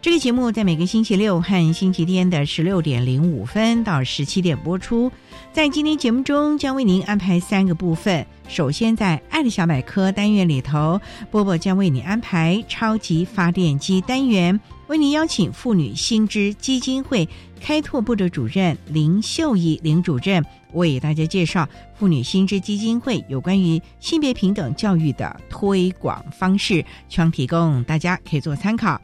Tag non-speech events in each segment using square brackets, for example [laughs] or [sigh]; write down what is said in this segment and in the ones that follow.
这个节目在每个星期六和星期天的十六点零五分到十七点播出。在今天节目中，将为您安排三个部分。首先，在“爱的小百科”单元里头，波波将为你安排“超级发电机”单元，为您邀请妇女新知基金会开拓部的主任林秀仪林主任，为大家介绍妇女新知基金会有关于性别平等教育的推广方式，希望提供大家可以做参考。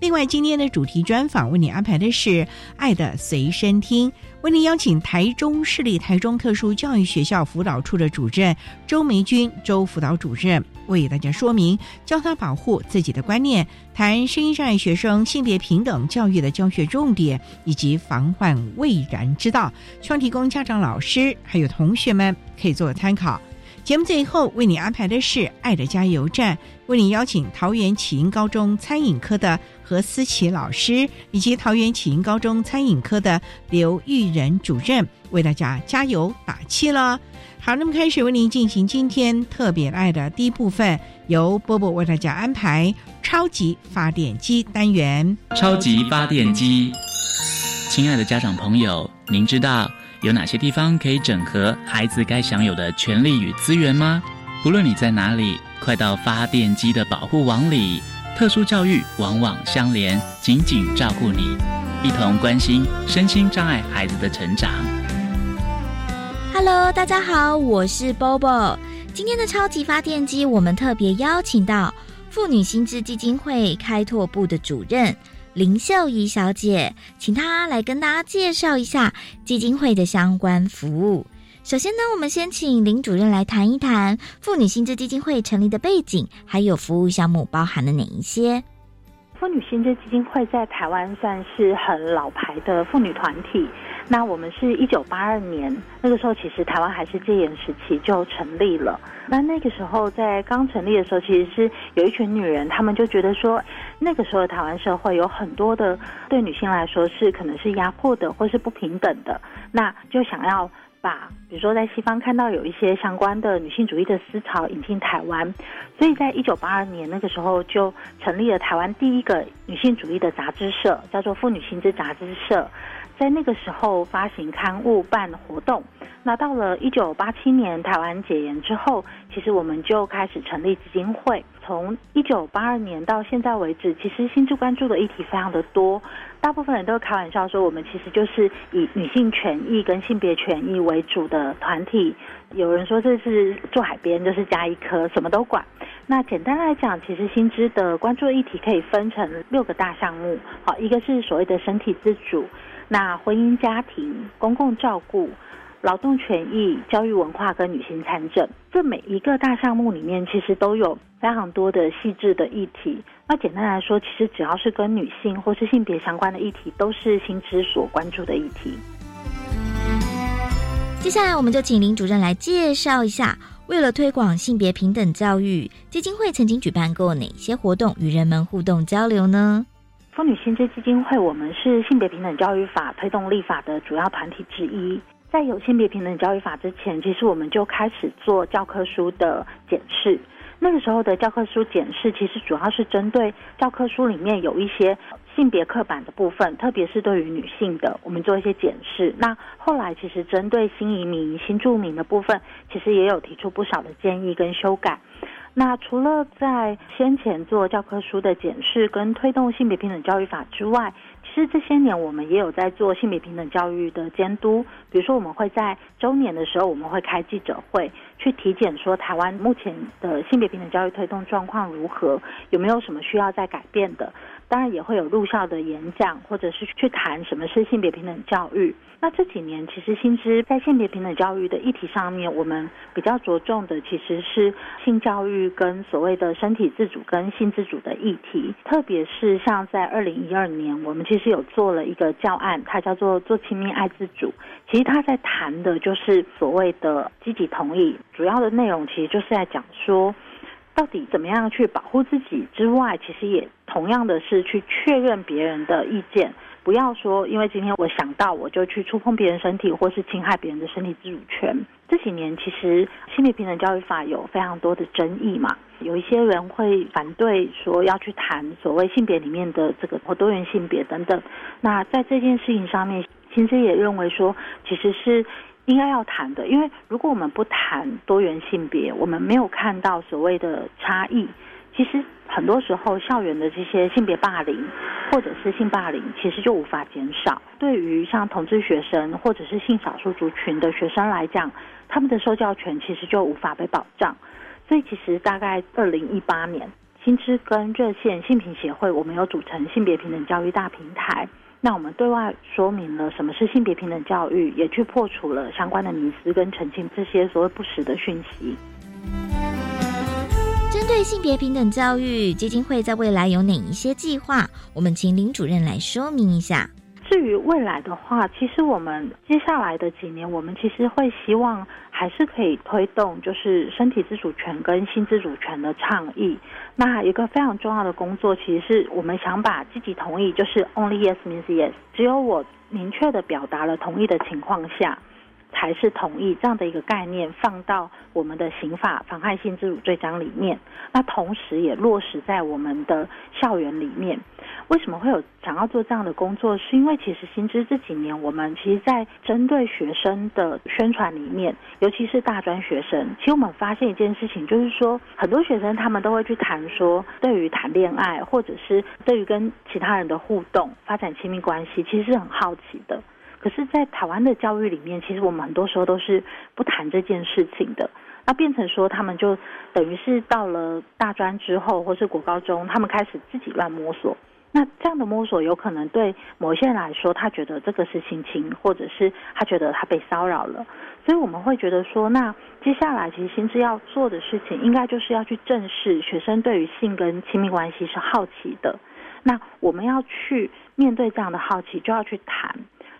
另外，今天的主题专访为你安排的是《爱的随身听》，为您邀请台中市立台中特殊教育学校辅导处的主任周梅君周辅导主任为大家说明教他保护自己的观念，谈声音障碍学生性别平等教育的教学重点以及防患未然之道，希望提供家长、老师还有同学们可以做参考。节目最后为你安排的是《爱的加油站》，为你邀请桃园启英高中餐饮科的何思琪老师，以及桃园启英高中餐饮科的刘玉仁主任，为大家加油打气了。好，那么开始为您进行今天特别爱的第一部分，由波波为大家安排超级发电机单元。超级发电机，亲爱的家长朋友，您知道？有哪些地方可以整合孩子该享有的权利与资源吗？无论你在哪里，快到发电机的保护网里。特殊教育往往相连，紧紧照顾你，一同关心身心障碍孩子的成长。Hello，大家好，我是 Bobo。今天的超级发电机，我们特别邀请到妇女心智基金会开拓部的主任。林秀仪小姐，请她来跟大家介绍一下基金会的相关服务。首先呢，我们先请林主任来谈一谈妇女薪资基金会成立的背景，还有服务项目包含了哪一些。妇女薪资基金会在台湾算是很老牌的妇女团体。那我们是一九八二年，那个时候其实台湾还是戒严时期就成立了。那那个时候在刚成立的时候，其实是有一群女人，她们就觉得说，那个时候的台湾社会有很多的对女性来说是可能是压迫的或是不平等的，那就想要比如说在西方看到有一些相关的女性主义的思潮引进台湾，所以在一九八二年那个时候就成立了台湾第一个女性主义的杂志社，叫做妇女新知杂志社。在那个时候发行刊物、办活动。那到了一九八七年台湾解严之后，其实我们就开始成立基金会。从一九八二年到现在为止，其实新智关注的议题非常的多。大部分人都开玩笑说，我们其实就是以女性权益跟性别权益为主的团体。有人说这是做海边，就是加一颗，什么都管。那简单来讲，其实新知的关注议题可以分成六个大项目。好，一个是所谓的身体自主。那婚姻家庭、公共照顾、劳动权益、教育文化跟女性参政，这每一个大项目里面，其实都有非常多的细致的议题。那简单来说，其实只要是跟女性或是性别相关的议题，都是新知所关注的议题。接下来，我们就请林主任来介绍一下，为了推广性别平等教育，基金会曾经举办过哪些活动，与人们互动交流呢？妇女薪资基金会，我们是性别平等教育法推动立法的主要团体之一。在有性别平等教育法之前，其实我们就开始做教科书的检视。那个时候的教科书检视，其实主要是针对教科书里面有一些性别刻板的部分，特别是对于女性的，我们做一些检视。那后来其实针对新移民、新住民的部分，其实也有提出不少的建议跟修改。那除了在先前做教科书的检视跟推动性别平等教育法之外，其实这些年我们也有在做性别平等教育的监督。比如说，我们会在周年的时候，我们会开记者会，去体检说台湾目前的性别平等教育推动状况如何，有没有什么需要再改变的。当然也会有入校的演讲，或者是去谈什么是性别平等教育。那这几年，其实新知在性别平等教育的议题上面，我们比较着重的其实是性教育跟所谓的身体自主跟性自主的议题。特别是像在二零一二年，我们其实有做了一个教案，它叫做“做亲密爱自主”。其实他在谈的就是所谓的积极同意，主要的内容其实就是在讲说。到底怎么样去保护自己之外，其实也同样的是去确认别人的意见，不要说因为今天我想到我就去触碰别人身体，或是侵害别人的身体自主权。这几年其实心理平等教育法有非常多的争议嘛，有一些人会反对说要去谈所谓性别里面的这个或多元性别等等。那在这件事情上面，其实也认为说其实是。应该要谈的，因为如果我们不谈多元性别，我们没有看到所谓的差异，其实很多时候校园的这些性别霸凌或者是性霸凌，其实就无法减少。对于像同志学生或者是性少数族群的学生来讲，他们的受教权其实就无法被保障。所以，其实大概二零一八年，新知跟热线性平协会，我们有组成性别平等教育大平台。那我们对外说明了什么是性别平等教育，也去破除了相关的迷思跟澄清这些所谓不实的讯息。对性别平等教育基金会在未来有哪一些计划？我们请林主任来说明一下。至于未来的话，其实我们接下来的几年，我们其实会希望还是可以推动，就是身体自主权跟性自主权的倡议。那一个非常重要的工作，其实是我们想把积极同意，就是 only yes means yes，只有我明确的表达了同意的情况下。才是同意这样的一个概念放到我们的刑法妨害性自主罪章里面，那同时也落实在我们的校园里面。为什么会有想要做这样的工作？是因为其实新知这几年我们其实，在针对学生的宣传里面，尤其是大专学生，其实我们发现一件事情，就是说很多学生他们都会去谈说，对于谈恋爱或者是对于跟其他人的互动、发展亲密关系，其实是很好奇的。可是，在台湾的教育里面，其实我们很多时候都是不谈这件事情的。那变成说，他们就等于是到了大专之后，或是国高中，他们开始自己乱摸索。那这样的摸索，有可能对某些人来说，他觉得这个是性侵，或者是他觉得他被骚扰了。所以我们会觉得说，那接下来其实心智要做的事情，应该就是要去正视学生对于性跟亲密关系是好奇的。那我们要去面对这样的好奇，就要去谈。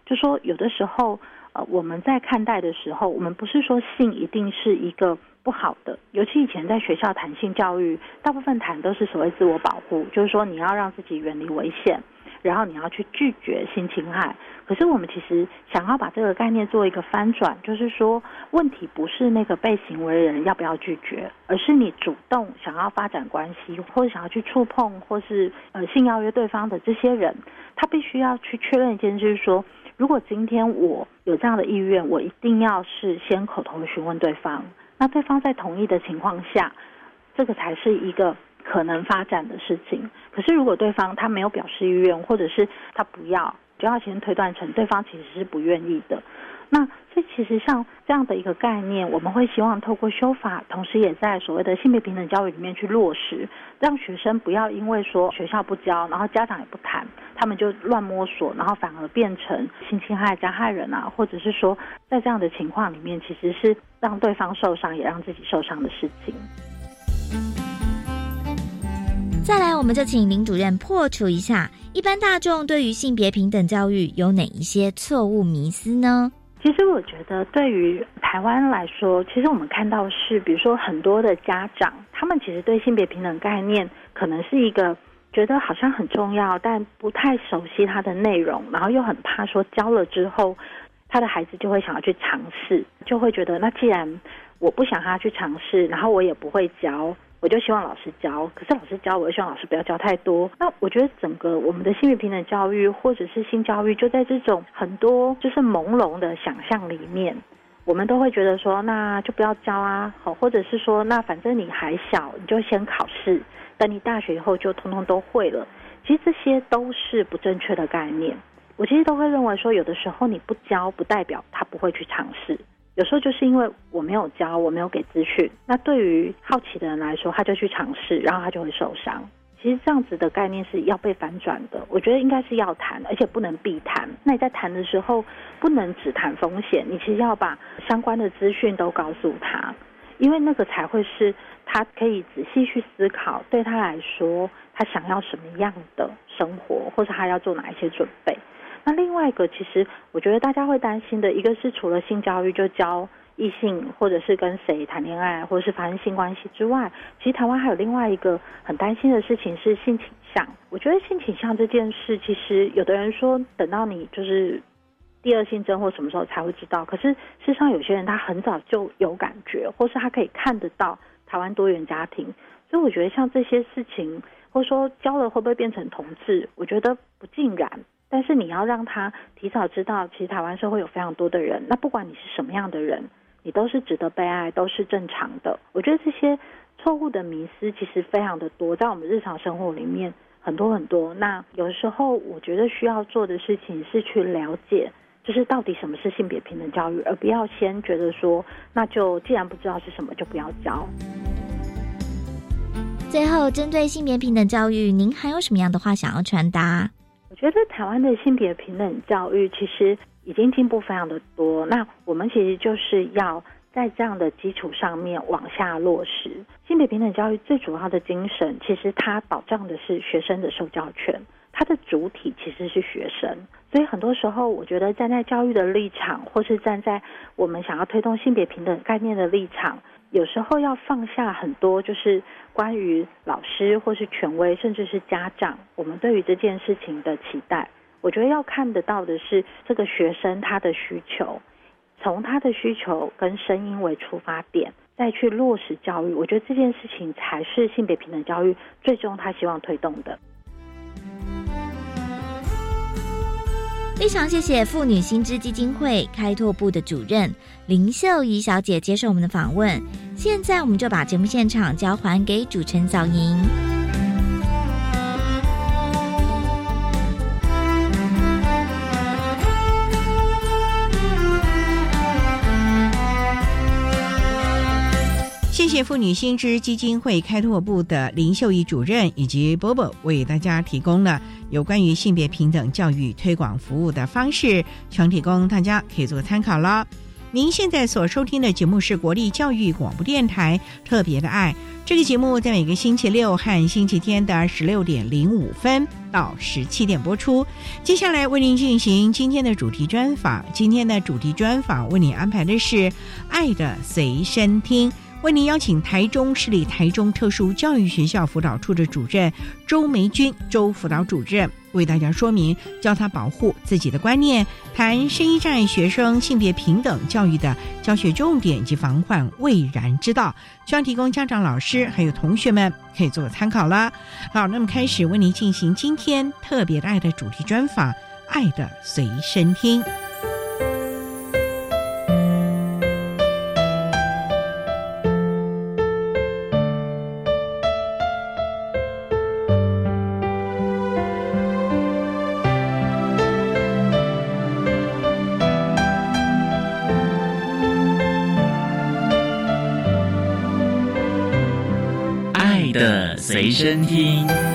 就说有的时候，呃，我们在看待的时候，我们不是说性一定是一个不好的。尤其以前在学校谈性教育，大部分谈都是所谓自我保护，就是说你要让自己远离危险，然后你要去拒绝性侵害。可是我们其实想要把这个概念做一个翻转，就是说问题不是那个被行为人要不要拒绝，而是你主动想要发展关系，或者想要去触碰，或是呃性邀约对方的这些人，他必须要去确认一件事，就是说。如果今天我有这样的意愿，我一定要是先口头询问对方，那对方在同意的情况下，这个才是一个可能发展的事情。可是如果对方他没有表示意愿，或者是他不要，就要先推断成对方其实是不愿意的。那这其实像这样的一个概念，我们会希望透过修法，同时也在所谓的性别平等教育里面去落实，让学生不要因为说学校不教，然后家长也不谈，他们就乱摸索，然后反而变成性侵害加害人啊，或者是说在这样的情况里面，其实是让对方受伤，也让自己受伤的事情。再来，我们就请林主任破除一下，一般大众对于性别平等教育有哪一些错误迷思呢？其实我觉得，对于台湾来说，其实我们看到是，比如说很多的家长，他们其实对性别平等概念，可能是一个觉得好像很重要，但不太熟悉它的内容，然后又很怕说教了之后，他的孩子就会想要去尝试，就会觉得那既然我不想他去尝试，然后我也不会教，我就希望老师教。可是老师教，我又希望老师不要教太多。那我觉得整个我们的性别平等教育或者是性教育，就在这种很多就是朦胧的想象里面，我们都会觉得说，那就不要教啊，好，或者是说，那反正你还小，你就先考试，等你大学以后就通通都会了。其实这些都是不正确的概念。我其实都会认为说，有的时候你不教，不代表他不会去尝试。有时候就是因为我没有教，我没有给资讯，那对于好奇的人来说，他就去尝试，然后他就会受伤。其实这样子的概念是要被反转的。我觉得应该是要谈，而且不能避谈。那你在谈的时候，不能只谈风险，你其实要把相关的资讯都告诉他，因为那个才会是他可以仔细去思考，对他来说，他想要什么样的生活，或者他要做哪一些准备。那另外一个，其实我觉得大家会担心的一个是，除了性教育就教异性或者是跟谁谈恋爱，或者是发生性关系之外，其实台湾还有另外一个很担心的事情是性倾向。我觉得性倾向这件事，其实有的人说等到你就是第二性征或什么时候才会知道，可是事实上有些人他很早就有感觉，或是他可以看得到台湾多元家庭，所以我觉得像这些事情，或者说教了会不会变成同志，我觉得不尽然。但是你要让他提早知道，其实台湾社会有非常多的人，那不管你是什么样的人，你都是值得被爱，都是正常的。我觉得这些错误的迷思其实非常的多，在我们日常生活里面很多很多。那有时候我觉得需要做的事情是去了解，就是到底什么是性别平等教育，而不要先觉得说，那就既然不知道是什么，就不要教。最后，针对性别平等教育，您还有什么样的话想要传达？觉得台湾的性别平等教育其实已经进步非常的多，那我们其实就是要在这样的基础上面往下落实性别平等教育最主要的精神，其实它保障的是学生的受教权，它的主体其实是学生，所以很多时候我觉得站在教育的立场，或是站在我们想要推动性别平等概念的立场。有时候要放下很多，就是关于老师或是权威，甚至是家长，我们对于这件事情的期待。我觉得要看得到的是这个学生他的需求，从他的需求跟声音为出发点，再去落实教育。我觉得这件事情才是性别平等教育最终他希望推动的。非常谢谢妇女新知基金会开拓部的主任林秀仪小姐接受我们的访问。现在我们就把节目现场交还给主持人小莹。谢谢妇女新知基金会开拓部的林秀仪主任以及波波为大家提供了有关于性别平等教育推广服务的方式，全提供大家可以做参考了。您现在所收听的节目是国立教育广播电台特别的爱，这个节目在每个星期六和星期天的十六点零五分到十七点播出。接下来为您进行今天的主题专访，今天的主题专访为您安排的是《爱的随身听》。为您邀请台中市立台中特殊教育学校辅导处的主任周梅君周辅导主任为大家说明教他保护自己的观念，谈声音障碍学生性别平等教育的教学重点及防患未然之道，希望提供家长、老师还有同学们可以做个参考啦。好，那么开始为您进行今天特别的爱的主题专访，《爱的随身听》。身听。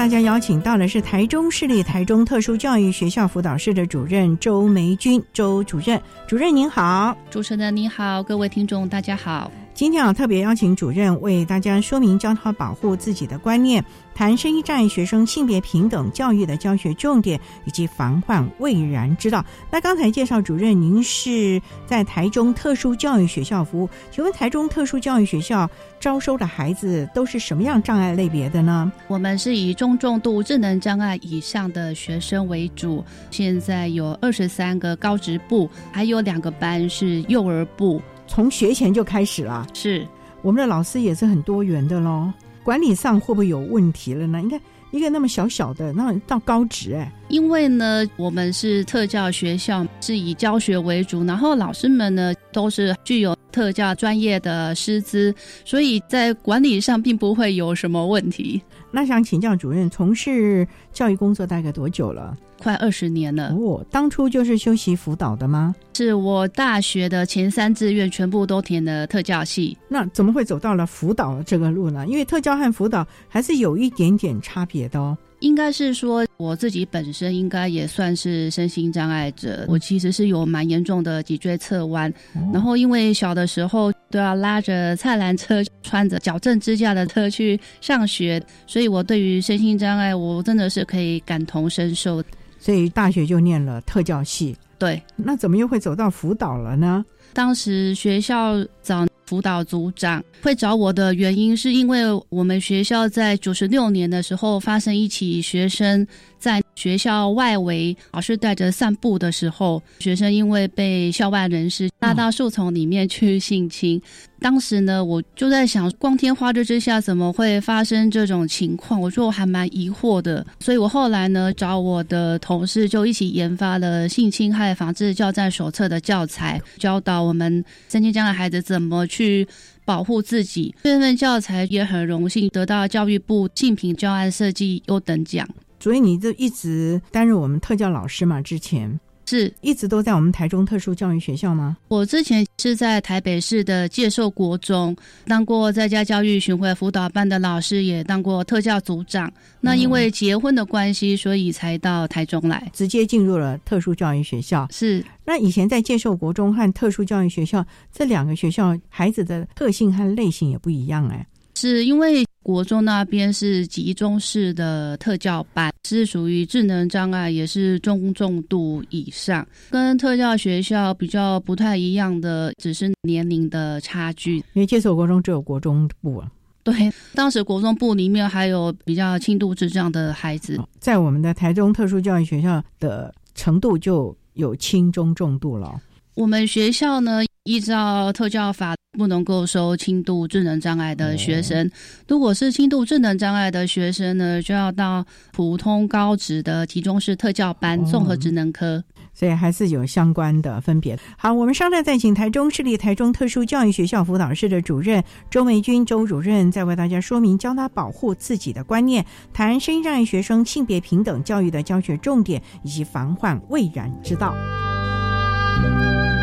大家邀请到的是台中市立台中特殊教育学校辅导室的主任周梅君，周主任，主任您好，主持人您好，各位听众大家好。今天啊，特别邀请主任为大家说明教他保护自己的观念，谈声音障碍学生性别平等教育的教学重点以及防患未然之道。那刚才介绍主任，您是在台中特殊教育学校服务，请问台中特殊教育学校招收的孩子都是什么样障碍类别的呢？我们是以中重度智能障碍以上的学生为主，现在有二十三个高职部，还有两个班是幼儿部。从学前就开始了，是我们的老师也是很多元的喽。管理上会不会有问题了呢？你看一个那么小小的，那到高职哎。因为呢，我们是特教学校，是以教学为主，然后老师们呢都是具有特教专业的师资，所以在管理上并不会有什么问题。那想请教主任，从事教育工作大概多久了？快二十年了。哦，当初就是修习辅导的吗？是我大学的前三志愿全部都填了特教系。那怎么会走到了辅导这个路呢？因为特教和辅导还是有一点点差别的哦。应该是说，我自己本身应该也算是身心障碍者。我其实是有蛮严重的脊椎侧弯，然后因为小的时候都要拉着菜篮车、穿着矫正支架的车去上学，所以我对于身心障碍，我真的是可以感同身受。所以大学就念了特教系。对，那怎么又会走到辅导了呢？当时学校找辅导组长会找我的原因，是因为我们学校在九十六年的时候发生一起学生在学校外围老师带着散步的时候，学生因为被校外人士拉到树丛里面去性侵。当时呢，我就在想，光天化日之下怎么会发生这种情况？我说我还蛮疑惑的，所以我后来呢找我的同事就一起研发了性侵害防治教战手册的教材，教导我们身心障碍孩子怎么去保护自己。这份教材也很荣幸得到教育部竞品教案设计优等奖。所以你就一直担任我们特教老师嘛？之前。是一直都在我们台中特殊教育学校吗？我之前是在台北市的介寿国中当过在家教育巡回辅导班的老师，也当过特教组长。那因为结婚的关系，所以才到台中来，直接进入了特殊教育学校。是那以前在介寿国中和特殊教育学校这两个学校，孩子的特性和类型也不一样哎。是因为国中那边是集中式的特教班，是属于智能障碍，也是中重度以上，跟特教学校比较不太一样的，只是年龄的差距。因为接手国中只有国中部啊，对，当时国中部里面还有比较轻度智障的孩子，在我们的台中特殊教育学校的程度就有轻中重度了。我们学校呢？依照特教法，不能够收轻度智能障碍的学生。如果是轻度智能障碍的学生呢，就要到普通高职的集中式特教班综合职能科。所以还是有相关的分别。好，我们商量再请台中市立台中特殊教育学校辅导室的主任周美君周主任，再为大家说明教他保护自己的观念，谈声音障碍学生性别平等教育的教学重点以及防患未然之道。Música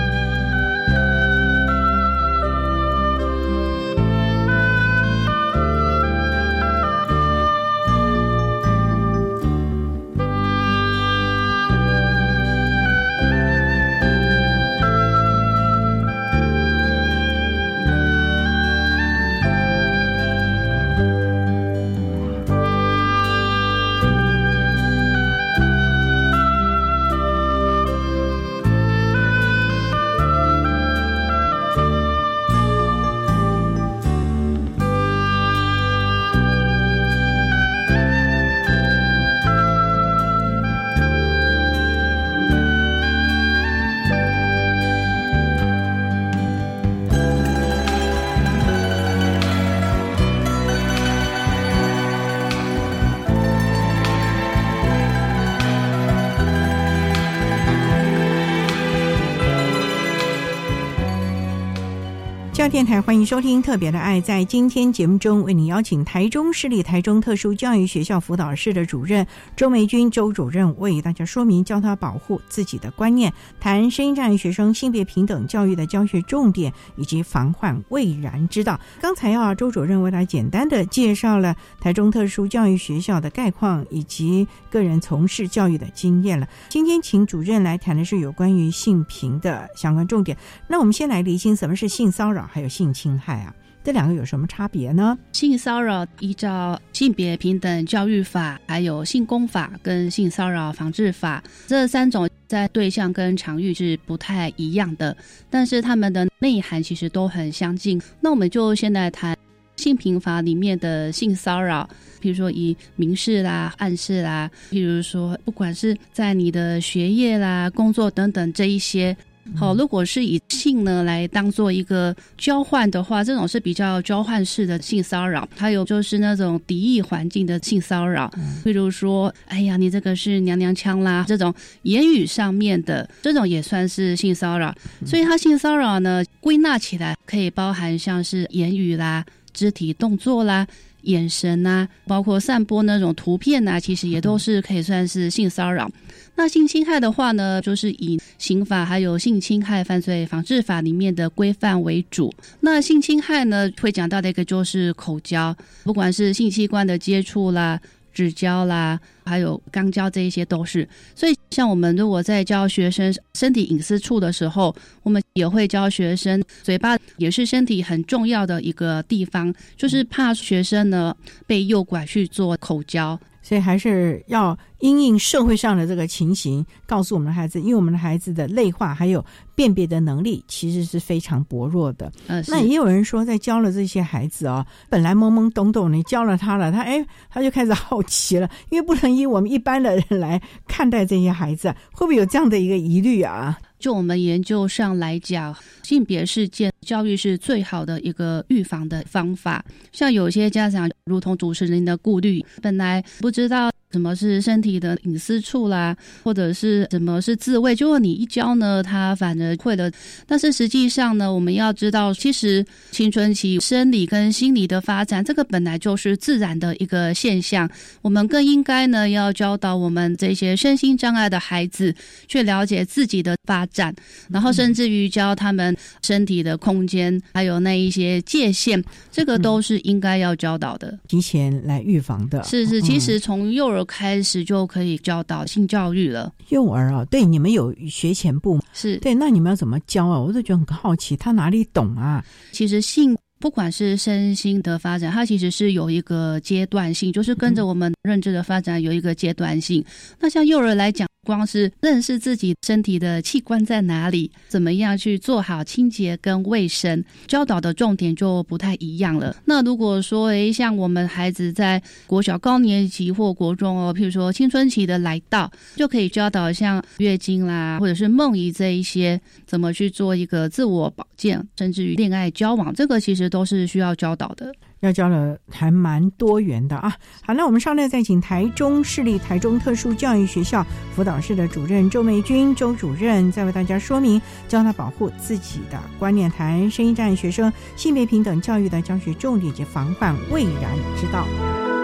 电台欢迎收听《特别的爱》。在今天节目中，为你邀请台中市立台中特殊教育学校辅导室的主任周梅君周主任，为大家说明教他保护自己的观念，谈声音障碍学生性别平等教育的教学重点以及防患未然之道。刚才啊，周主任为大家简单的介绍了台中特殊教育学校的概况以及个人从事教育的经验了。今天请主任来谈的是有关于性平的相关重点。那我们先来厘清什么是性骚扰。还有性侵害啊，这两个有什么差别呢？性骚扰依照性别平等教育法、还有性工法跟性骚扰防治法这三种，在对象跟场域是不太一样的，但是他们的内涵其实都很相近。那我们就先来谈性平法里面的性骚扰。比如说以明示啦、暗示啦，譬如说不管是在你的学业啦、工作等等这一些，好，如果是以性呢来当做一个交换的话，这种是比较交换式的性骚扰。还有就是那种敌意环境的性骚扰，譬如说，哎呀，你这个是娘娘腔啦，这种言语上面的，这种也算是性骚扰。所以它性骚扰呢，归纳起来可以包含像是言语啦、肢体动作啦。眼神呐，包括散播那种图片呐，其实也都是可以算是性骚扰。那性侵害的话呢，就是以刑法还有性侵害犯罪防治法里面的规范为主。那性侵害呢，会讲到的一个就是口交，不管是性器官的接触啦。指交啦，还有肛交，这一些都是。所以，像我们如果在教学生身体隐私处的时候，我们也会教学生，嘴巴也是身体很重要的一个地方，就是怕学生呢被诱拐去做口交。所以还是要因应社会上的这个情形，告诉我们的孩子，因为我们的孩子的内化还有辨别的能力其实是非常薄弱的。嗯，那也有人说，在教了这些孩子啊，本来懵懵懂懂，你教了他了，他哎，他就开始好奇了，因为不能以我们一般的人来看待这些孩子，会不会有这样的一个疑虑啊？就我们研究上来讲，性别事件教育是最好的一个预防的方法。像有些家长，如同主持人的顾虑，本来不知道。什么是身体的隐私处啦，或者是什么是自慰？就果你一教呢，他反而会了。但是实际上呢，我们要知道，其实青春期生理跟心理的发展，这个本来就是自然的一个现象。我们更应该呢，要教导我们这些身心障碍的孩子，去了解自己的发展，然后甚至于教他们身体的空间，还有那一些界限，这个都是应该要教导的，提前来预防的。是是，其实从幼儿。开始就可以教导性教育了。幼儿啊，对你们有学前部是对，那你们要怎么教啊？我就觉得很好奇，他哪里懂啊？其实性不管是身心的发展，它其实是有一个阶段性，就是跟着我们认知的发展有一个阶段性。那像幼儿来讲。光是认识自己身体的器官在哪里，怎么样去做好清洁跟卫生，教导的重点就不太一样了。那如果说，诶，像我们孩子在国小高年级或国中哦，譬如说青春期的来到，就可以教导像月经啦，或者是梦遗这一些，怎么去做一个自我保健，甚至于恋爱交往，这个其实都是需要教导的。要教的还蛮多元的啊！好，那我们稍后再请台中市立台中特殊教育学校辅导室的主任周美君周主任，再为大家说明教他保护自己的观念，谈声音障碍学生性别平等教育的教学重点及防范未然之道。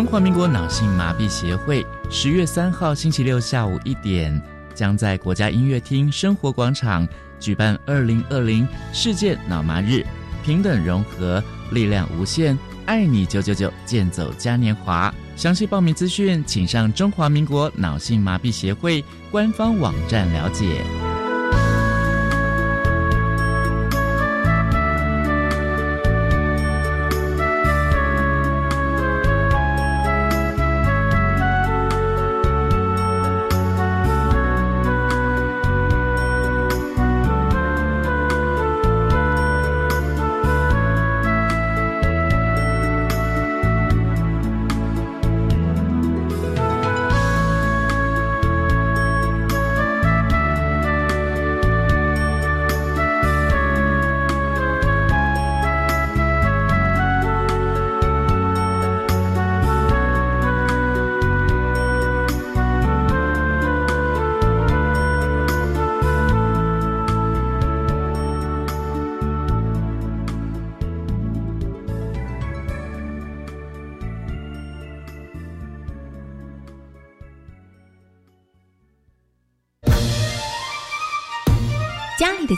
中华民国脑性麻痹协会十月三号星期六下午一点，将在国家音乐厅生活广场举办二零二零世界脑麻日，平等融合，力量无限，爱你九九九，健走嘉年华。详细报名资讯，请上中华民国脑性麻痹协会官方网站了解。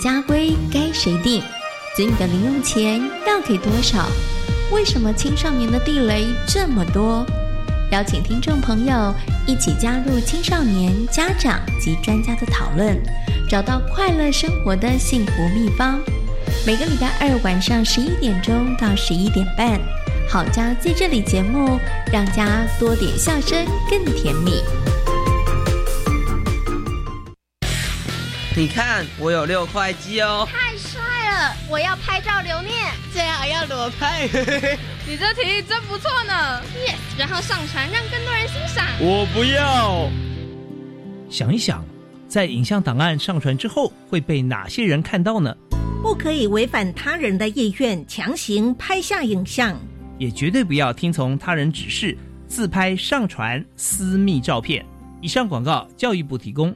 家规该谁定？子女的零用钱要给多少？为什么青少年的地雷这么多？邀请听众朋友一起加入青少年家长及专家的讨论，找到快乐生活的幸福秘方。每个礼拜二晚上十一点钟到十一点半，好家在这里节目，让家多点笑声更甜蜜。你看，我有六块肌哦！太帅了，我要拍照留念，最好要裸拍。[laughs] 你这提议真不错呢，yes，然后上传让更多人欣赏。我不要。想一想，在影像档案上传之后，会被哪些人看到呢？不可以违反他人的意愿强行拍下影像，也绝对不要听从他人指示自拍上传私密照片。以上广告，教育部提供。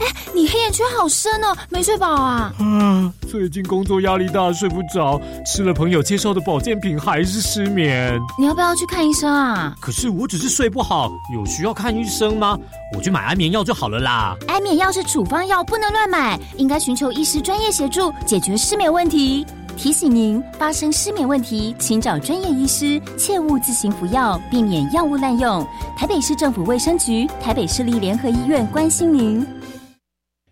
哎，你黑眼圈好深哦，没睡饱啊？啊，最近工作压力大，睡不着，吃了朋友介绍的保健品还是失眠。你要不要去看医生啊？可是我只是睡不好，有需要看医生吗？我去买安眠药就好了啦。安眠药是处方药，不能乱买，应该寻求医师专业协助解决失眠问题。提醒您，发生失眠问题，请找专业医师，切勿自行服药，避免药物滥用。台北市政府卫生局、台北市立联合医院关心您。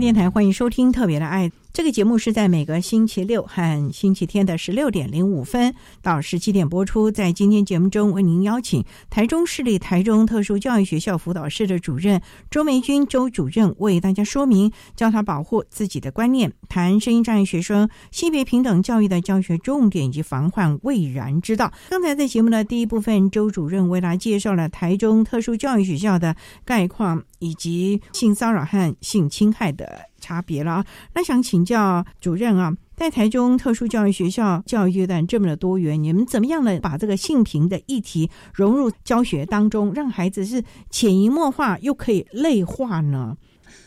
电台欢迎收听《特别的爱》这个节目，是在每个星期六和星期天的十六点零五分到十七点播出。在今天节目中，为您邀请台中市立台中特殊教育学校辅导室的主任周梅君周主任为大家说明，教他保护自己的观念，谈声音障碍学生性别平等教育的教学重点以及防患未然之道。刚才在节目的第一部分，周主任为大家介绍了台中特殊教育学校的概况。以及性骚扰和性侵害的差别了啊。那想请教主任啊，在台中特殊教育学校教育阶段这么的多元，你们怎么样的把这个性平的议题融入教学当中，让孩子是潜移默化又可以内化呢？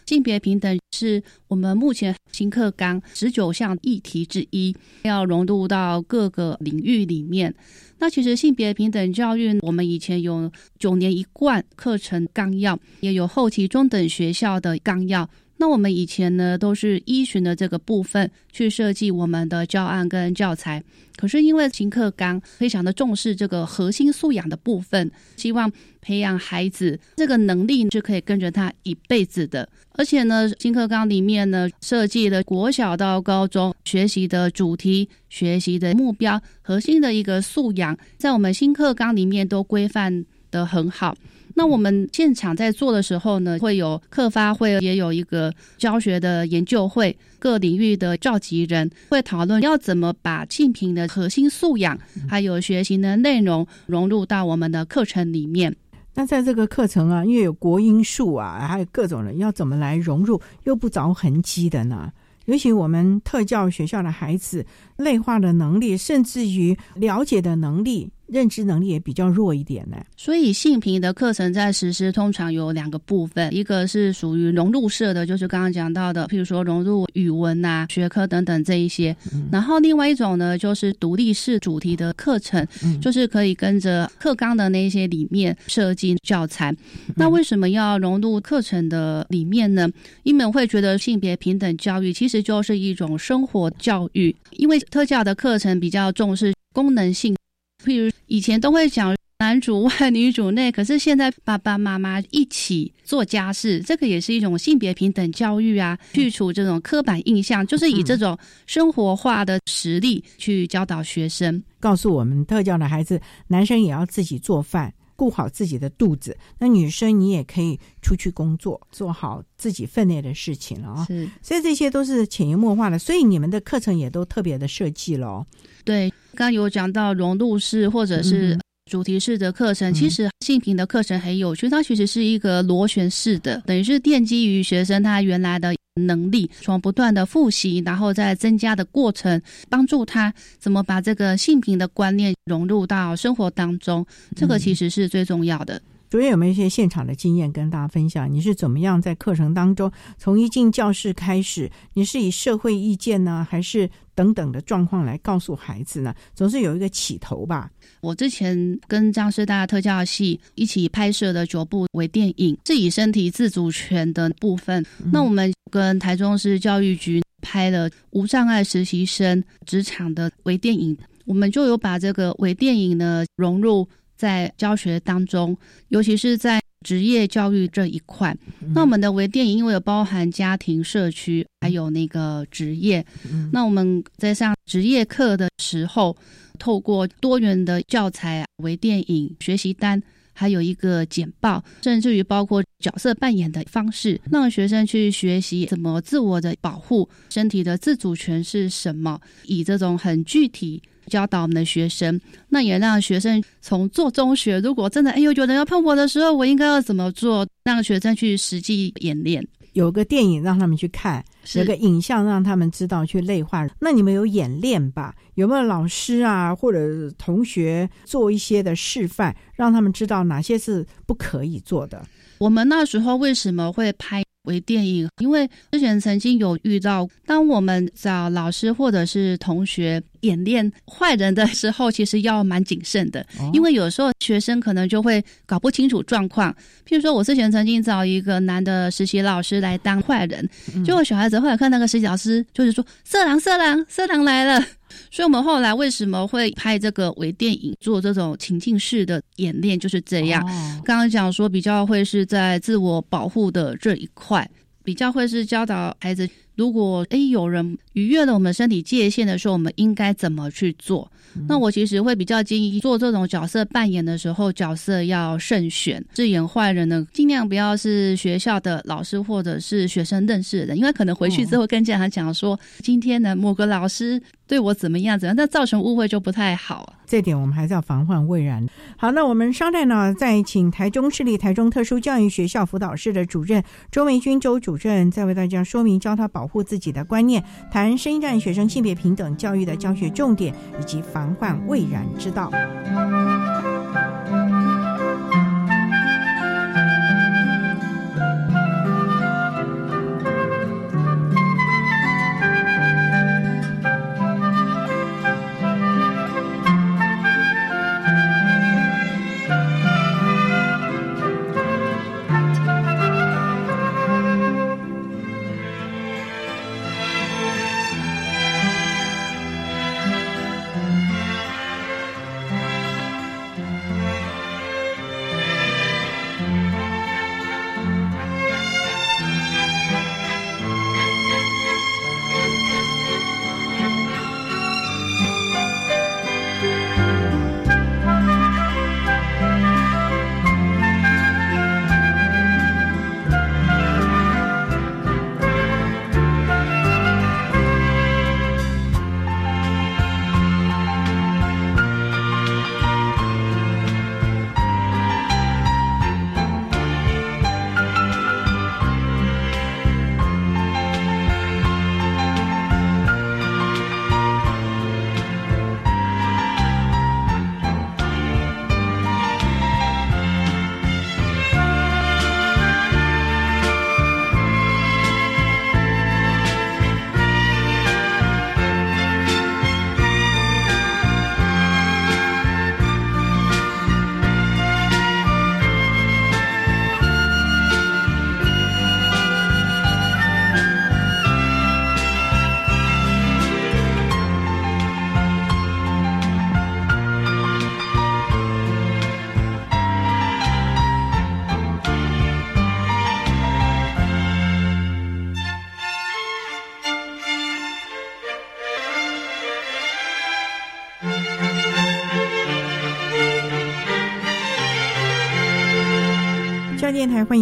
性别平等是我们目前新课纲十九项议题之一，要融入到各个领域里面。那其实性别平等教育，我们以前有九年一贯课程纲要，也有后期中等学校的纲要。那我们以前呢，都是依循的这个部分去设计我们的教案跟教材。可是因为新课纲非常的重视这个核心素养的部分，希望培养孩子这个能力是可以跟着他一辈子的。而且呢，新课纲里面呢，设计了国小到高中学习的主题、学习的目标、核心的一个素养，在我们新课纲里面都规范的很好。那我们现场在做的时候呢，会有课发会，也有一个教学的研究会，各领域的召集人会讨论要怎么把竞品的核心素养还有学习的内容融入到我们的课程里面。那在这个课程啊，因为有国音数啊，还有各种人，要怎么来融入又不着痕迹的呢？尤其我们特教学校的孩子，内化的能力，甚至于了解的能力。认知能力也比较弱一点呢，所以性平的课程在实施通常有两个部分，一个是属于融入式的，就是刚刚讲到的，譬如说融入语文啊、学科等等这一些，然后另外一种呢，就是独立式主题的课程，就是可以跟着课纲的那些里面设计教材。那为什么要融入课程的里面呢？因为会觉得性别平等教育其实就是一种生活教育，因为特教的课程比较重视功能性。譬如以前都会讲男主外女主内，可是现在爸爸妈妈一起做家事，这个也是一种性别平等教育啊，去除这种刻板印象，就是以这种生活化的实力去教导学生，告诉我们特教的孩子，男生也要自己做饭。顾好自己的肚子。那女生你也可以出去工作，做好自己分内的事情了啊。是，所以这些都是潜移默化的。所以你们的课程也都特别的设计了。对，刚刚有讲到融入式或者是主题式的课程，其实性平的课程很有趣，它其实是一个螺旋式的，等于是奠基于学生他原来的。能力从不断的复习，然后再增加的过程，帮助他怎么把这个性平的观念融入到生活当中，这个其实是最重要的。昨天有没有一些现场的经验跟大家分享？你是怎么样在课程当中，从一进教室开始，你是以社会意见呢，还是等等的状况来告诉孩子呢？总是有一个起头吧。我之前跟张师大特教系一起拍摄的九部微电影，是以身体自主权的部分。那我们跟台中市教育局拍了无障碍实习生职场的微电影，我们就有把这个微电影呢融入。在教学当中，尤其是在职业教育这一块，那我们的微电影因为有包含家庭、社区，还有那个职业。那我们在上职业课的时候，透过多元的教材、微电影、学习单，还有一个简报，甚至于包括角色扮演的方式，让学生去学习怎么自我的保护身体的自主权是什么，以这种很具体。教导我们的学生，那也让学生从做中学，如果真的哎呦有人要碰我的时候，我应该要怎么做？让学生去实际演练。有个电影让他们去看，有个影像让他们知道去内化。那你们有演练吧？有没有老师啊或者同学做一些的示范，让他们知道哪些是不可以做的？我们那时候为什么会拍？微电影，因为之前曾经有遇到，当我们找老师或者是同学演练坏人的时候，其实要蛮谨慎的，因为有时候学生可能就会搞不清楚状况。譬如说，我之前曾经找一个男的实习老师来当坏人，结果小孩子后来看那个实习老师，就是说色狼色狼色狼来了。所以，我们后来为什么会拍这个微电影，做这种情境式的演练，就是这样。刚刚讲说，比较会是在自我保护的这一块，比较会是教导孩子，如果诶有人逾越了我们身体界限的时候，我们应该怎么去做。那我其实会比较建议做这种角色扮演的时候，角色要慎选，饰演坏人呢，尽量不要是学校的老师或者是学生认识的人，因为可能回去之后跟家长讲说，今天呢某个老师对我怎么样怎样，那造成误会就不太好。这点我们还是要防患未然。好，那我们稍待呢，再请台中市立台中特殊教育学校辅导室的主任周梅君周主任，再为大家说明教他保护自己的观念，谈深圳学生性别平等教育的教学重点以及。防患未然之道。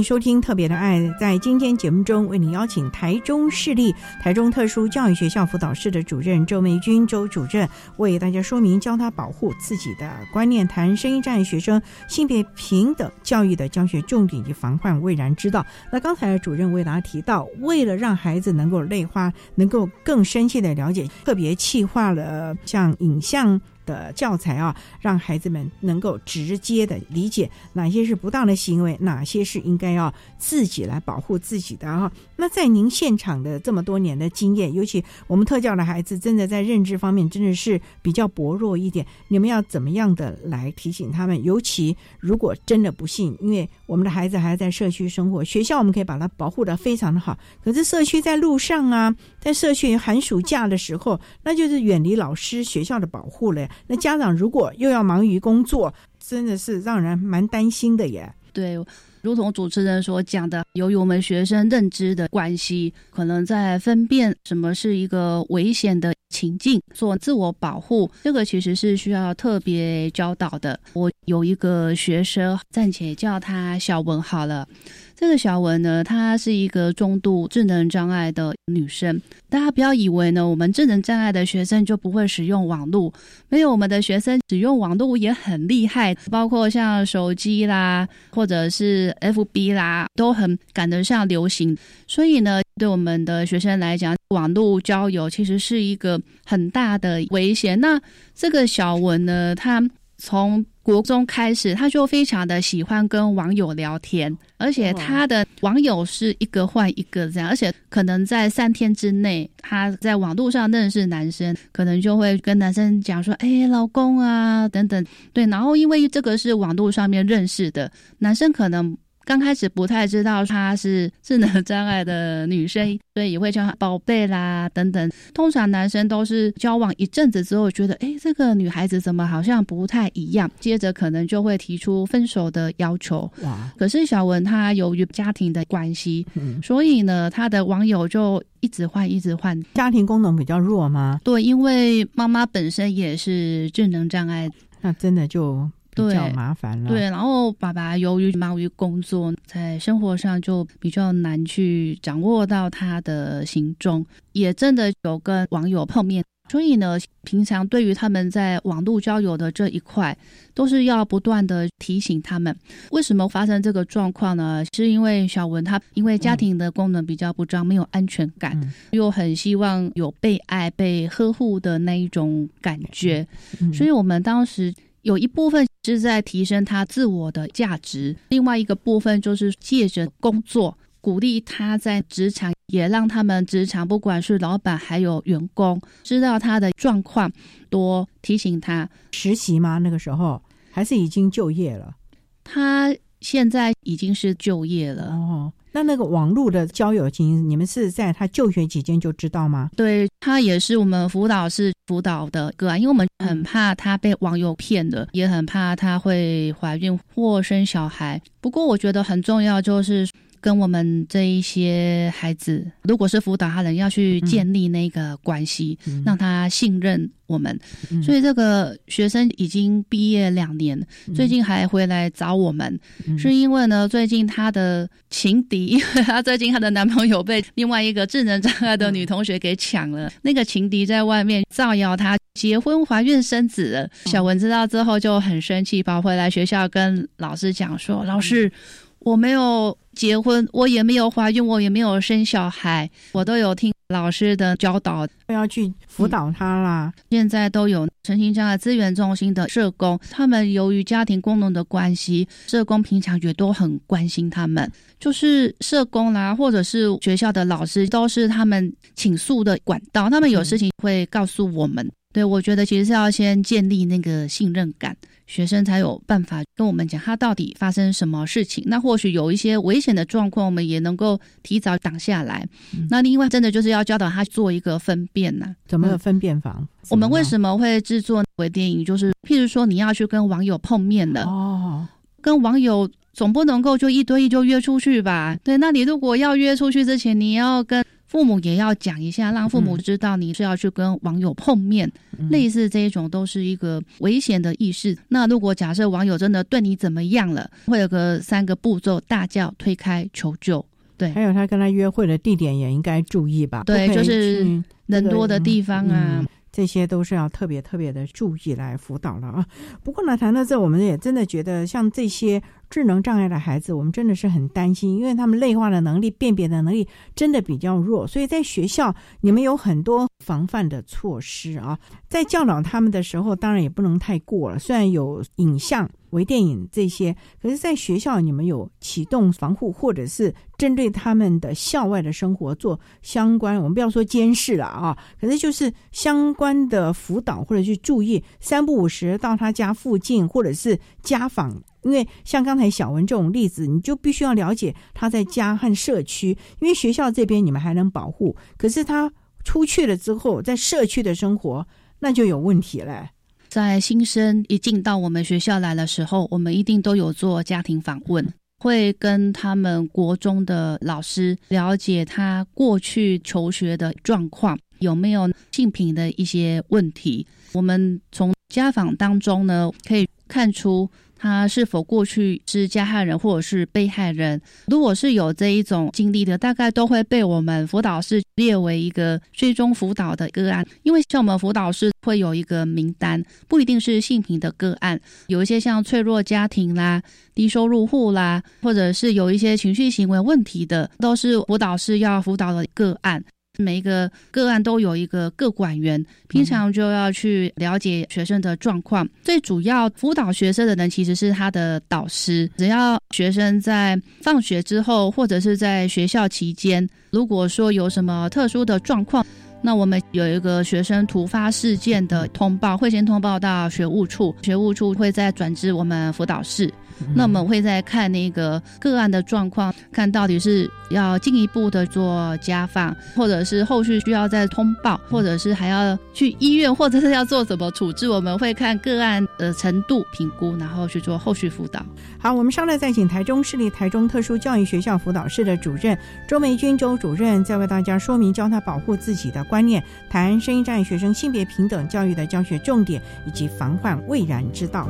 收听《特别的爱》。在今天节目中，为您邀请台中市立台中特殊教育学校辅导室的主任周美君周主任，为大家说明教他保护自己的观念，谈声音障碍学生性别平等教育的教学重点及防患未然之道。那刚才主任为大家提到，为了让孩子能够内化，能够更深切的了解，特别气化了像影像。的教材啊，让孩子们能够直接的理解哪些是不当的行为，哪些是应该要自己来保护自己的啊。那在您现场的这么多年的经验，尤其我们特教的孩子，真的在认知方面真的是比较薄弱一点。你们要怎么样的来提醒他们？尤其如果真的不幸，因为我们的孩子还在社区生活，学校我们可以把它保护的非常的好，可是社区在路上啊，在社区寒暑假的时候，那就是远离老师、学校的保护了。那家长如果又要忙于工作，真的是让人蛮担心的耶。对，如同主持人所讲的，由于我们学生认知的关系，可能在分辨什么是一个危险的情境，做自我保护，这个其实是需要特别教导的。我有一个学生，暂且叫他小文好了。这个小文呢，她是一个中度智能障碍的女生。大家不要以为呢，我们智能障碍的学生就不会使用网络，没有，我们的学生使用网络也很厉害，包括像手机啦，或者是 FB 啦，都很赶得上流行。所以呢，对我们的学生来讲，网络交友其实是一个很大的危险。那这个小文呢，他从国中开始，他就非常的喜欢跟网友聊天，而且他的网友是一个换一个这样，而且可能在三天之内，他在网络上认识男生，可能就会跟男生讲说：“哎，老公啊，等等。”对，然后因为这个是网络上面认识的男生，可能。刚开始不太知道她是 [laughs] 智能障碍的女生，[laughs] 所以也会叫她宝贝啦等等。通常男生都是交往一阵子之后，觉得哎，这个女孩子怎么好像不太一样，接着可能就会提出分手的要求。哇！可是小文她由于家庭的关系，所以呢，她的网友就一直换，一直换。家庭功能比较弱吗？对，因为妈妈本身也是智能障碍，那真的就。比较麻烦了，对，然后爸爸由于忙于工作，在生活上就比较难去掌握到他的行踪，也真的有跟网友碰面，所以呢，平常对于他们在网络交友的这一块，都是要不断的提醒他们。为什么发生这个状况呢？是因为小文他因为家庭的功能比较不彰，没有安全感，又很希望有被爱、被呵护的那一种感觉，所以我们当时。有一部分是在提升他自我的价值，另外一个部分就是借着工作鼓励他在职场，也让他们职场不管是老板还有员工知道他的状况，多提醒他实习吗？那个时候还是已经就业了？他现在已经是就业了哦。那那个网络的交友经验，你们是在他就学期间就知道吗？对他也是我们辅导室辅导的个案，因为我们很怕他被网友骗的，也很怕他会怀孕或生小孩。不过我觉得很重要就是。跟我们这一些孩子，如果是辅导他人，要去建立那个关系，让他信任我们。所以这个学生已经毕业两年，最近还回来找我们，是因为呢，最近他的情敌，[laughs] 他最近他的男朋友被另外一个智能障碍的女同学给抢了，那个情敌在外面造谣他结婚、怀孕、生子了。小文知道之后就很生气，跑回来学校跟老师讲说：“老师，我没有。”结婚，我也没有怀孕，我也没有生小孩，我都有听老师的教导，要去辅导他啦。现在都有身心障碍资源中心的社工，他们由于家庭功能的关系，社工平常也都很关心他们。就是社工啦，或者是学校的老师，都是他们倾诉的管道。他们有事情会告诉我们。对我觉得，其实是要先建立那个信任感。学生才有办法跟我们讲他到底发生什么事情。那或许有一些危险的状况，我们也能够提早挡下来。那另外，真的就是要教导他做一个分辨呐，怎么分辨法？我们为什么会制作微电影？就是譬如说，你要去跟网友碰面的哦，跟网友总不能够就一对一就约出去吧？对，那你如果要约出去之前，你要跟父母也要讲一下，让父母知道你是要去跟网友碰面，类似这一种都是一个危险的意识。那如果假设网友真的对你怎么样了，会有个三个步骤：大叫、推开、求救。对，还有他跟他约会的地点也应该注意吧？对，就是人多的地方啊。这些都是要特别特别的注意来辅导了啊。不过呢，谈到这，我们也真的觉得像这些智能障碍的孩子，我们真的是很担心，因为他们内化的能力、辨别的能力真的比较弱。所以在学校，你们有很多防范的措施啊。在教导他们的时候，当然也不能太过了。虽然有影像。微电影这些，可是，在学校你们有启动防护，或者是针对他们的校外的生活做相关，我们不要说监视了啊，可是就是相关的辅导或者去注意，三不五时到他家附近或者是家访，因为像刚才小文这种例子，你就必须要了解他在家和社区，因为学校这边你们还能保护，可是他出去了之后，在社区的生活那就有问题了。在新生一进到我们学校来的时候，我们一定都有做家庭访问，会跟他们国中的老师了解他过去求学的状况，有没有性品的一些问题。我们从家访当中呢，可以看出。他是否过去是加害人或者是被害人？如果是有这一种经历的，大概都会被我们辅导室列为一个追踪辅导的个案。因为像我们辅导室会有一个名单，不一定是性平的个案，有一些像脆弱家庭啦、低收入户啦，或者是有一些情绪行为问题的，都是辅导室要辅导的个案。每一个个案都有一个个管员，平常就要去了解学生的状况。最主要辅导学生的人其实是他的导师。只要学生在放学之后，或者是在学校期间，如果说有什么特殊的状况，那我们有一个学生突发事件的通报，会先通报到学务处，学务处会再转至我们辅导室。那我们会再看那个个案的状况，看到底是要进一步的做家访，或者是后续需要再通报，或者是还要去医院，或者是要做什么处置，我们会看个案的程度评估，然后去做后续辅导。好，我们稍后再请台中市立台中特殊教育学校辅导室的主任周梅君周主任，再为大家说明教他保护自己的观念，谈声音障碍学生性别平等教育的教学重点以及防患未然之道。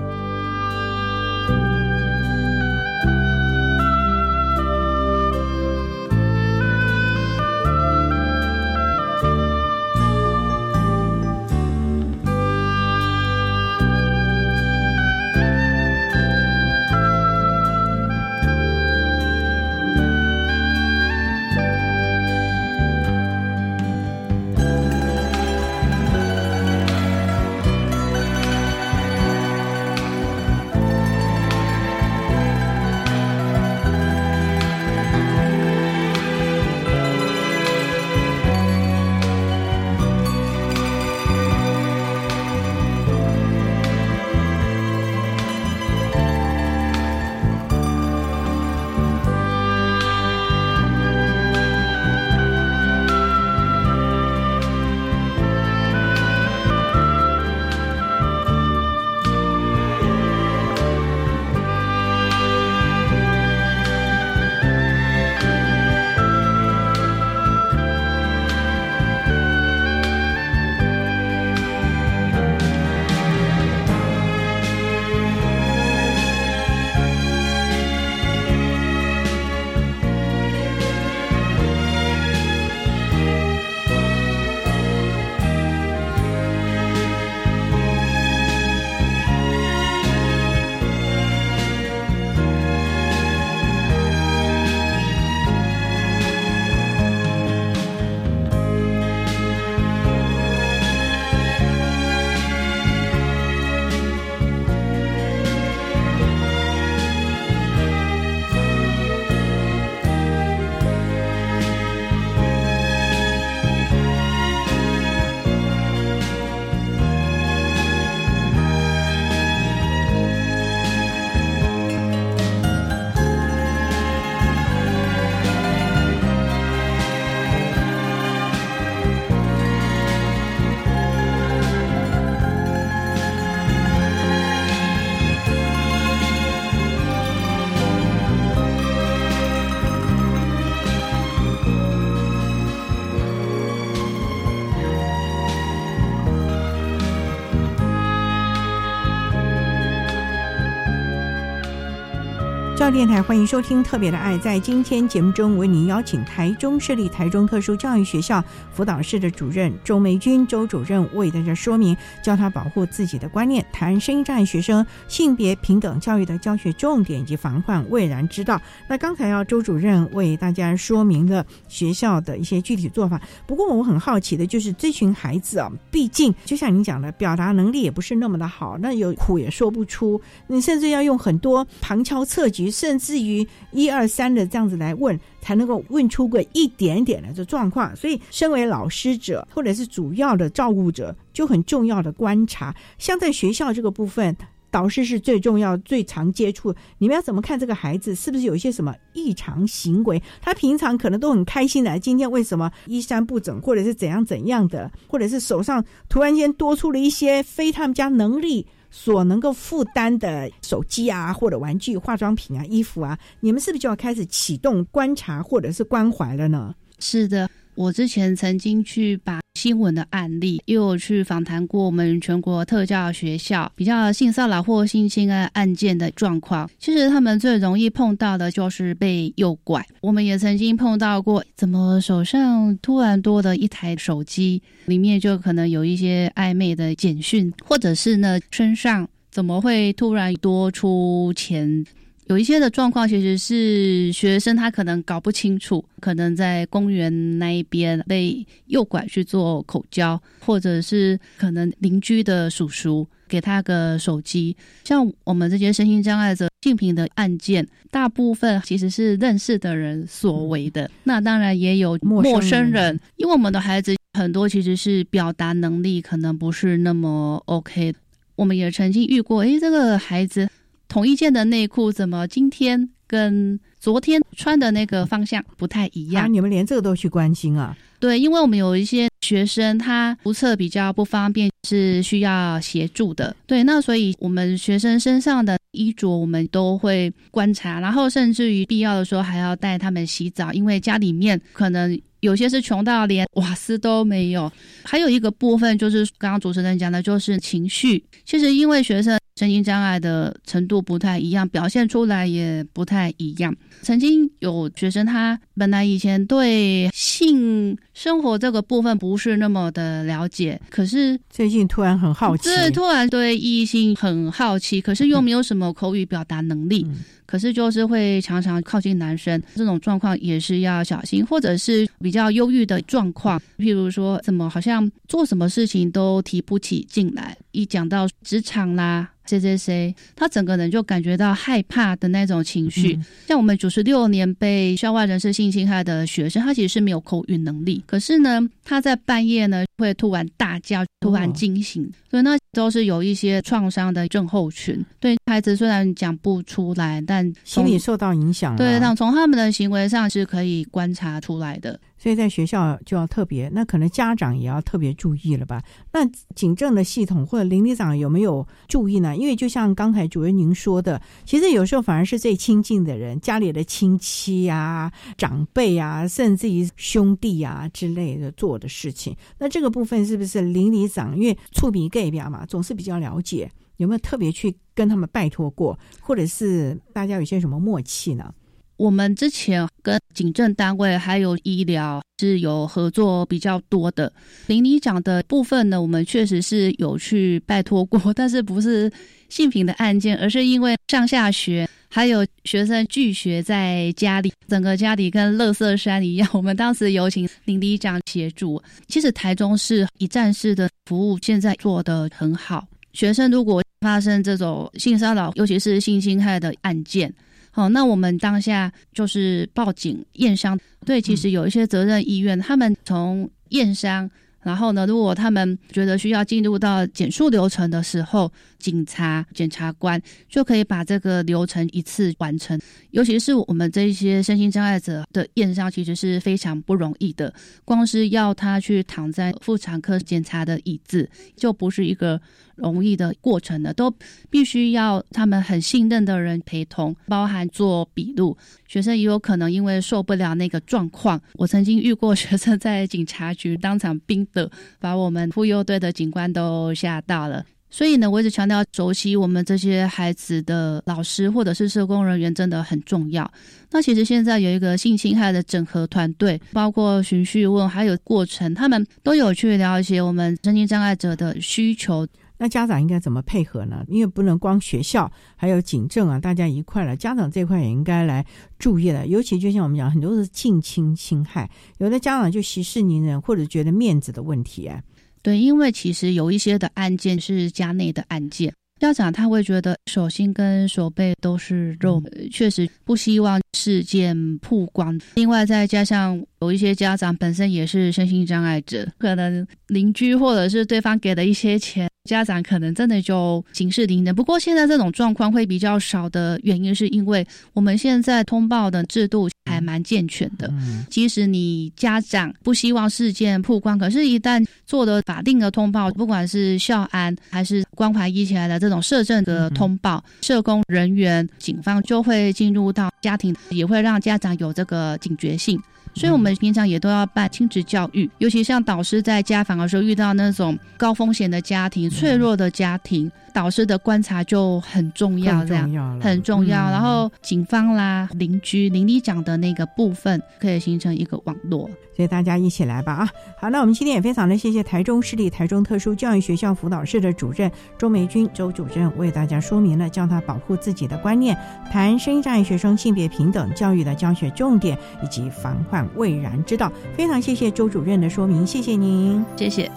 电台欢迎收听《特别的爱》。在今天节目中，为您邀请台中市立台中特殊教育学校辅导室的主任周梅君周主任为大家说明教他保护自己的观念，谈声音障学生性别平等教育的教学重点以及防患未然之道。那刚才要周主任为大家说明了学校的一些具体做法。不过我很好奇的就是这群孩子啊，毕竟就像您讲的，表达能力也不是那么的好，那有苦也说不出，你甚至要用很多旁敲侧击。甚至于一二三的这样子来问，才能够问出个一点点的这状况。所以，身为老师者或者是主要的照顾者，就很重要的观察。像在学校这个部分，导师是最重要、最常接触。你们要怎么看这个孩子是不是有一些什么异常行为？他平常可能都很开心的，今天为什么衣衫不整，或者是怎样怎样的，或者是手上突然间多出了一些非他们家能力。所能够负担的手机啊，或者玩具、化妆品啊、衣服啊，你们是不是就要开始启动观察或者是关怀了呢？是的。我之前曾经去把新闻的案例，又有去访谈过我们全国特教学校比较性骚扰或性侵案案件的状况。其实他们最容易碰到的就是被诱拐。我们也曾经碰到过，怎么手上突然多了一台手机，里面就可能有一些暧昧的简讯，或者是呢身上怎么会突然多出钱？有一些的状况其实是学生他可能搞不清楚，可能在公园那一边被诱拐去做口交，或者是可能邻居的叔叔给他个手机。像我们这些身心障碍者性平的案件，大部分其实是认识的人所为的。那当然也有陌生人，因为我们的孩子很多其实是表达能力可能不是那么 OK。我们也曾经遇过，诶，这个孩子。同一件的内裤怎么今天跟昨天穿的那个方向不太一样？你们连这个都去关心啊？对，因为我们有一些学生他不测比较不方便，是需要协助的。对，那所以我们学生身上的衣着我们都会观察，然后甚至于必要的时候还要带他们洗澡，因为家里面可能有些是穷到连瓦斯都没有。还有一个部分就是刚刚主持人讲的，就是情绪。其实因为学生。身心障碍的程度不太一样，表现出来也不太一样。曾经有学生，他本来以前对性生活这个部分不是那么的了解，可是最近突然很好奇，对，突然对异性很好奇，可是又没有什么口语表达能力。可是就是会常常靠近男生，这种状况也是要小心，或者是比较忧郁的状况，譬如说怎么好像做什么事情都提不起劲来，一讲到职场啦。谁谁谁，他整个人就感觉到害怕的那种情绪。像我们九十六年被校外人士性侵害的学生，他其实是没有口语能力，可是呢，他在半夜呢会突然大叫，突然惊醒，所以那都是有一些创伤的症候群。对孩子虽然讲不出来，但心理受到影响。对，那从他们的行为上是可以观察出来的。所以在学校就要特别，那可能家长也要特别注意了吧？那警政的系统或者邻里长有没有注意呢？因为就像刚才主任您说的，其实有时候反而是最亲近的人，家里的亲戚啊、长辈啊，甚至于兄弟啊之类的做的事情。那这个部分是不是邻里长因为触笔盖表嘛，总是比较了解，有没有特别去跟他们拜托过，或者是大家有些什么默契呢？我们之前跟警政单位还有医疗是有合作比较多的。邻里长的部分呢，我们确实是有去拜托过，[laughs] 但是不是性平的案件，而是因为上下学还有学生拒学在家里，整个家里跟垃圾山一样。我们当时有请邻里长协助。其实台中市一站式的服务现在做的很好。学生如果发生这种性骚扰，尤其是性侵害的案件。好，那我们当下就是报警验伤。对，其实有一些责任医院，他们从验伤，然后呢，如果他们觉得需要进入到检述流程的时候，警察、检察官就可以把这个流程一次完成。尤其是我们这些身心障碍者的验伤，其实是非常不容易的。光是要他去躺在妇产科检查的椅子，就不是一个。容易的过程呢，都必须要他们很信任的人陪同，包含做笔录。学生也有可能因为受不了那个状况，我曾经遇过学生在警察局当场冰的，把我们妇幼队的警官都吓到了。所以呢，我一直强调熟悉我们这些孩子的老师或者是社工人员真的很重要。那其实现在有一个性侵害的整合团队，包括循序问还有过程，他们都有去了解我们身心障碍者的需求。那家长应该怎么配合呢？因为不能光学校，还有警政啊，大家一块了，家长这块也应该来注意了。尤其就像我们讲，很多是近亲侵害，有的家长就息事宁人，或者觉得面子的问题啊。对，因为其实有一些的案件是家内的案件，家长他会觉得手心跟手背都是肉，确实不希望事件曝光。另外再加上有一些家长本身也是身心障碍者，可能邻居或者是对方给的一些钱。家长可能真的就息事宁人，不过现在这种状况会比较少的原因，是因为我们现在通报的制度还蛮健全的。即使你家长不希望事件曝光，可是，一旦做的法定的通报，不管是校安还是关怀一起来的这种社政的通报，社工人员、警方就会进入到家庭，也会让家长有这个警觉性。所以，我们平常也都要办亲子教育，尤其像导师在家访的时候，遇到那种高风险的家庭、脆弱的家庭，导师的观察就很重要，这样很重要。然后，警方啦、邻居、邻里讲的那个部分，可以形成一个网络。所以大家一起来吧啊！好，那我们今天也非常的谢谢台中市立台中特殊教育学校辅导室的主任周梅君周主任为大家说明了教他保护自己的观念，谈声音障碍学生性别平等教育的教学重点以及防患未然之道。非常谢谢周主任的说明，谢谢您，谢谢。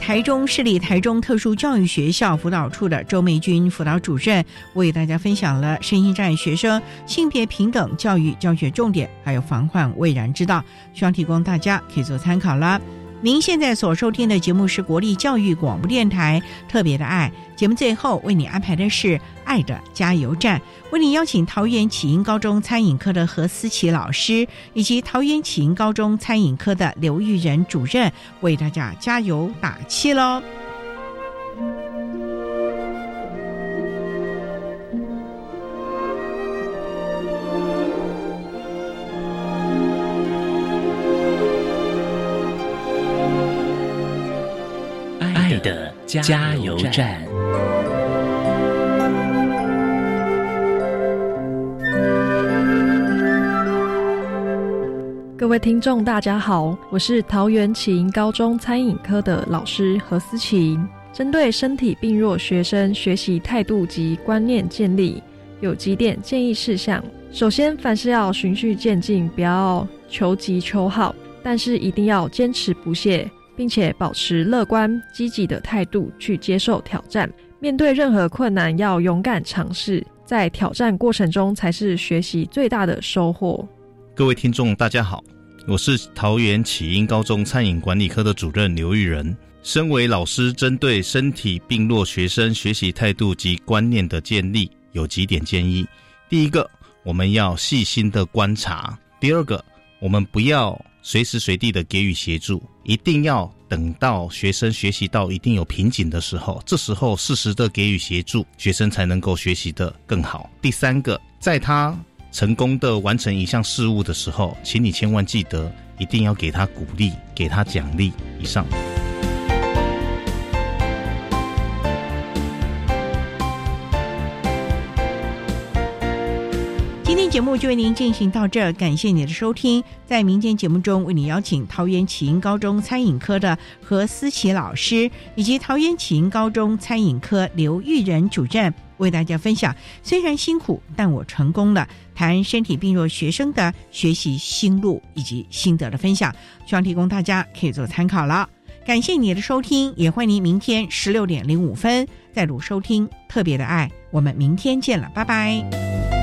台中市立台中特殊教育学校辅导处的周美君辅导主任为大家分享了身心障碍学生性别平等教育教学重点，还有防患未然之道，希望提供大家可以做参考了。您现在所收听的节目是国立教育广播电台特别的爱节目，最后为你安排的是爱的加油站。为你邀请桃园启英高中餐饮科的何思琪老师，以及桃园启英高中餐饮科的刘玉仁主任，为大家加油打气喽！加油站。各位听众，大家好，我是桃园启英高中餐饮科的老师何思琪。针对身体病弱学生学习态度及观念建立，有几点建议事项。首先，凡事要循序渐进，不要求急求好，但是一定要坚持不懈，并且保持乐观积极的态度去接受挑战。面对任何困难，要勇敢尝试，在挑战过程中才是学习最大的收获。各位听众，大家好，我是桃园启英高中餐饮管理科的主任刘玉仁。身为老师，针对身体病弱学生学习态度及观念的建立，有几点建议。第一个，我们要细心的观察；第二个，我们不要随时随地的给予协助，一定要等到学生学习到一定有瓶颈的时候，这时候适时的给予协助，学生才能够学习的更好。第三个，在他成功的完成一项事务的时候，请你千万记得，一定要给他鼓励，给他奖励。以上。节目就为您进行到这，感谢你的收听。在民间节目中，为你邀请桃园启英高中餐饮科的何思琪老师，以及桃园启英高中餐饮科刘玉仁主任。为大家分享，虽然辛苦，但我成功了。谈身体病弱学生的学习心路以及心得的分享，希望提供大家可以做参考了。感谢你的收听，也欢迎您明天十六点零五分再度收听特别的爱。我们明天见了，拜拜。